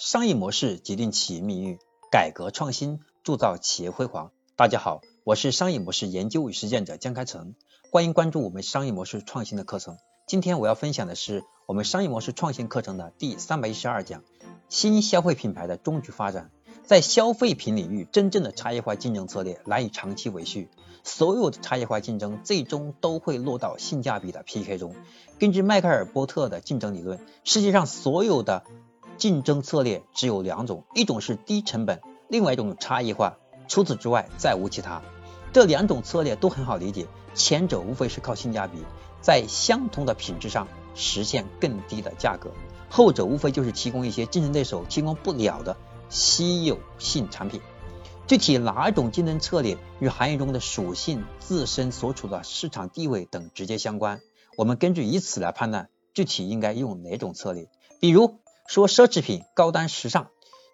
商业模式决定企业命运，改革创新铸造企业辉煌。大家好，我是商业模式研究与实践者江开成，欢迎关注我们商业模式创新的课程。今天我要分享的是我们商业模式创新课程的第三百一十二讲：新消费品牌的终局发展。在消费品领域，真正的差异化竞争策略难以长期维续，所有的差异化竞争最终都会落到性价比的 PK 中。根据迈克尔波特的竞争理论，世界上所有的竞争策略只有两种，一种是低成本，另外一种差异化，除此之外再无其他。这两种策略都很好理解，前者无非是靠性价比，在相同的品质上实现更低的价格，后者无非就是提供一些竞争对手提供不了的稀有性产品。具体哪种竞争策略与行业中的属性、自身所处的市场地位等直接相关，我们根据以此来判断具体应该用哪种策略。比如。说奢侈品高端时尚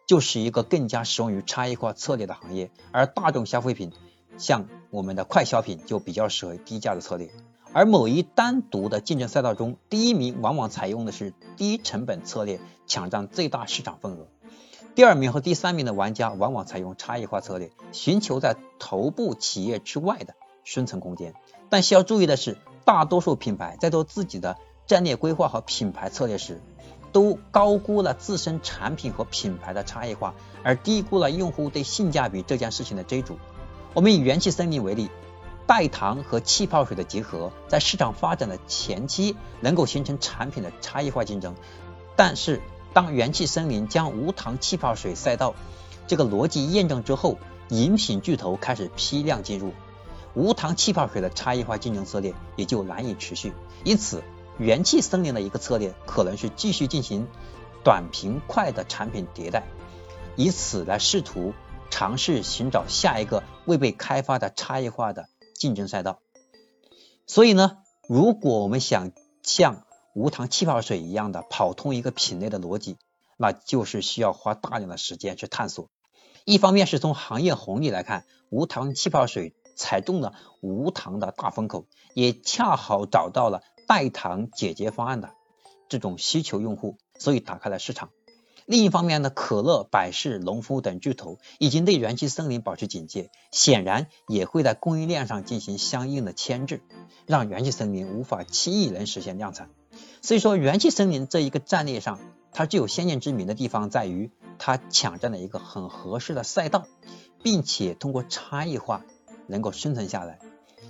就是一个更加适用于差异化策略的行业，而大众消费品像我们的快消品就比较适合低价的策略。而某一单独的竞争赛道中，第一名往往采用的是低成本策略，抢占最大市场份额；第二名和第三名的玩家往往采用差异化策略，寻求在头部企业之外的生存空间。但需要注意的是，大多数品牌在做自己的战略规划和品牌策略时，都高估了自身产品和品牌的差异化，而低估了用户对性价比这件事情的追逐。我们以元气森林为例，代糖和气泡水的结合，在市场发展的前期能够形成产品的差异化竞争。但是，当元气森林将无糖气泡水赛道这个逻辑验证之后，饮品巨头开始批量进入，无糖气泡水的差异化竞争策略也就难以持续。因此。元气森林的一个策略可能是继续进行短平快的产品迭代，以此来试图尝试寻找下一个未被开发的差异化的竞争赛道。所以呢，如果我们想像无糖气泡水一样的跑通一个品类的逻辑，那就是需要花大量的时间去探索。一方面是从行业红利来看，无糖气泡水踩中了无糖的大风口，也恰好找到了。代糖解决方案的这种需求用户，所以打开了市场。另一方面呢，可乐、百事、农夫等巨头已经对元气森林保持警戒，显然也会在供应链上进行相应的牵制，让元气森林无法轻易能实现量产。所以说，元气森林这一个战略上，它具有先见之明的地方在于，它抢占了一个很合适的赛道，并且通过差异化能够生存下来。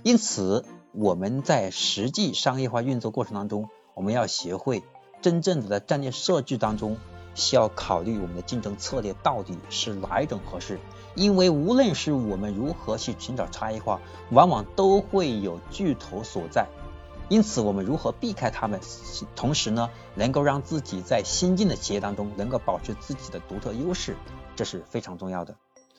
因此。我们在实际商业化运作过程当中，我们要学会真正的在战略设计当中，需要考虑我们的竞争策略到底是哪一种合适。因为无论是我们如何去寻找差异化，往往都会有巨头所在。因此，我们如何避开他们，同时呢，能够让自己在新进的企业当中能够保持自己的独特优势，这是非常重要的。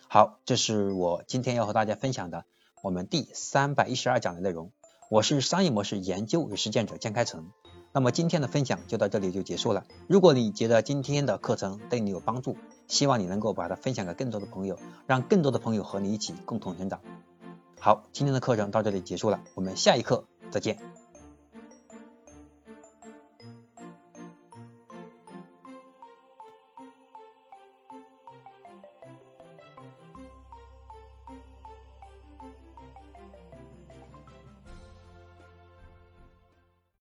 好，这是我今天要和大家分享的我们第三百一十二讲的内容。我是商业模式研究与实践者江开成，那么今天的分享就到这里就结束了。如果你觉得今天的课程对你有帮助，希望你能够把它分享给更多的朋友，让更多的朋友和你一起共同成长。好，今天的课程到这里结束了，我们下一课再见。